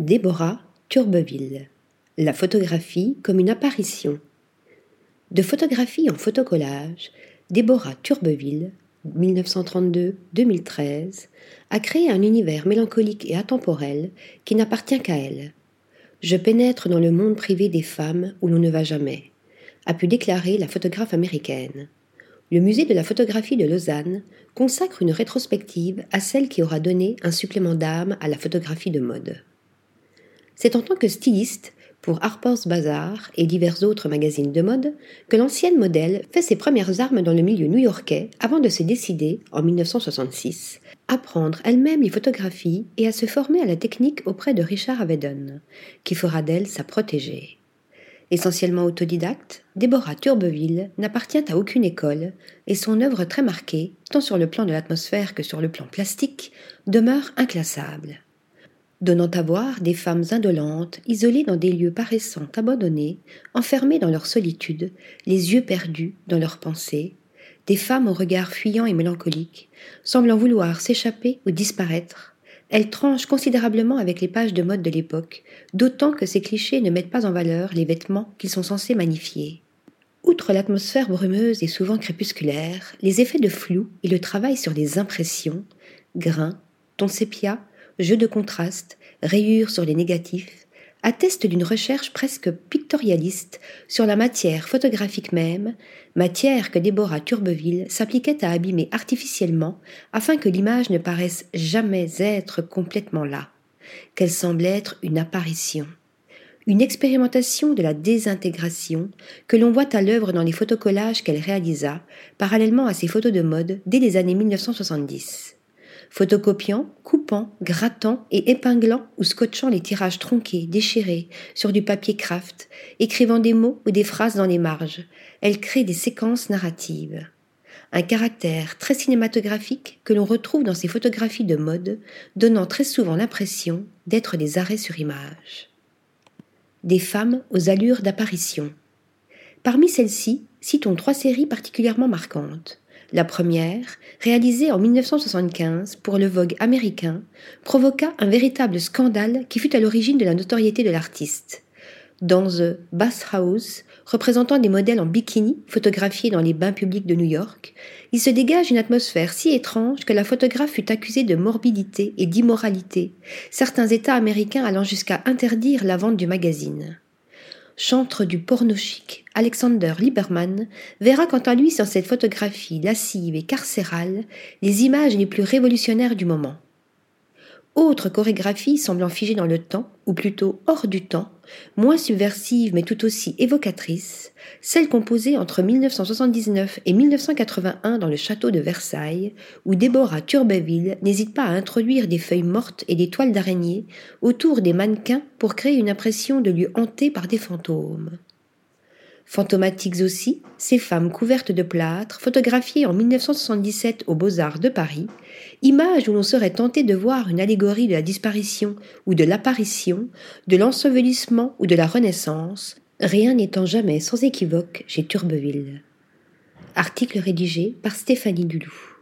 Déborah Turbeville. La photographie comme une apparition. De photographie en photocollage, Déborah Turbeville, 1932-2013, a créé un univers mélancolique et atemporel qui n'appartient qu'à elle. Je pénètre dans le monde privé des femmes où l'on ne va jamais, a pu déclarer la photographe américaine. Le musée de la photographie de Lausanne consacre une rétrospective à celle qui aura donné un supplément d'âme à la photographie de mode. C'est en tant que styliste pour Harper's Bazaar et divers autres magazines de mode que l'ancienne modèle fait ses premières armes dans le milieu new-yorkais avant de se décider, en 1966, à prendre elle-même les photographies et à se former à la technique auprès de Richard Avedon, qui fera d'elle sa protégée. Essentiellement autodidacte, Déborah Turbeville n'appartient à aucune école et son œuvre très marquée, tant sur le plan de l'atmosphère que sur le plan plastique, demeure inclassable donnant à voir des femmes indolentes, isolées dans des lieux paraissant abandonnés, enfermées dans leur solitude, les yeux perdus dans leurs pensées, des femmes au regard fuyant et mélancolique, semblant vouloir s'échapper ou disparaître. Elles tranchent considérablement avec les pages de mode de l'époque, d'autant que ces clichés ne mettent pas en valeur les vêtements qu'ils sont censés magnifier. Outre l'atmosphère brumeuse et souvent crépusculaire, les effets de flou et le travail sur les impressions, grains, tons sépia, jeu de contraste, rayures sur les négatifs, attestent d'une recherche presque pictorialiste sur la matière photographique même, matière que Déborah Turbeville s'appliquait à abîmer artificiellement afin que l'image ne paraisse jamais être complètement là, qu'elle semble être une apparition une expérimentation de la désintégration que l'on voit à l'œuvre dans les photocollages qu'elle réalisa, parallèlement à ses photos de mode dès les années 1970 photocopiant, coupant, grattant et épinglant ou scotchant les tirages tronqués, déchirés, sur du papier craft, écrivant des mots ou des phrases dans les marges. Elle crée des séquences narratives. Un caractère très cinématographique que l'on retrouve dans ses photographies de mode, donnant très souvent l'impression d'être des arrêts sur image. Des femmes aux allures d'apparition. Parmi celles-ci, citons trois séries particulièrement marquantes. La première, réalisée en 1975 pour le Vogue américain, provoqua un véritable scandale qui fut à l'origine de la notoriété de l'artiste. Dans The Bath House, représentant des modèles en bikini photographiés dans les bains publics de New York, il se dégage une atmosphère si étrange que la photographe fut accusée de morbidité et d'immoralité, certains États américains allant jusqu'à interdire la vente du magazine chantre du porno chic, Alexander Lieberman, verra quant à lui sur cette photographie lascive et carcérale les images les plus révolutionnaires du moment. Autre chorégraphie semblant figée dans le temps, ou plutôt hors du temps, moins subversive mais tout aussi évocatrice, celle composée entre 1979 et 1981 dans le château de Versailles, où Déborah Turbeville n'hésite pas à introduire des feuilles mortes et des toiles d'araignée autour des mannequins pour créer une impression de lieu hanté par des fantômes. Fantomatiques aussi, ces femmes couvertes de plâtre, photographiées en 1977 aux Beaux-Arts de Paris, images où l'on serait tenté de voir une allégorie de la disparition ou de l'apparition, de l'ensevelissement ou de la renaissance, rien n'étant jamais sans équivoque chez Turbeville. Article rédigé par Stéphanie Dulou.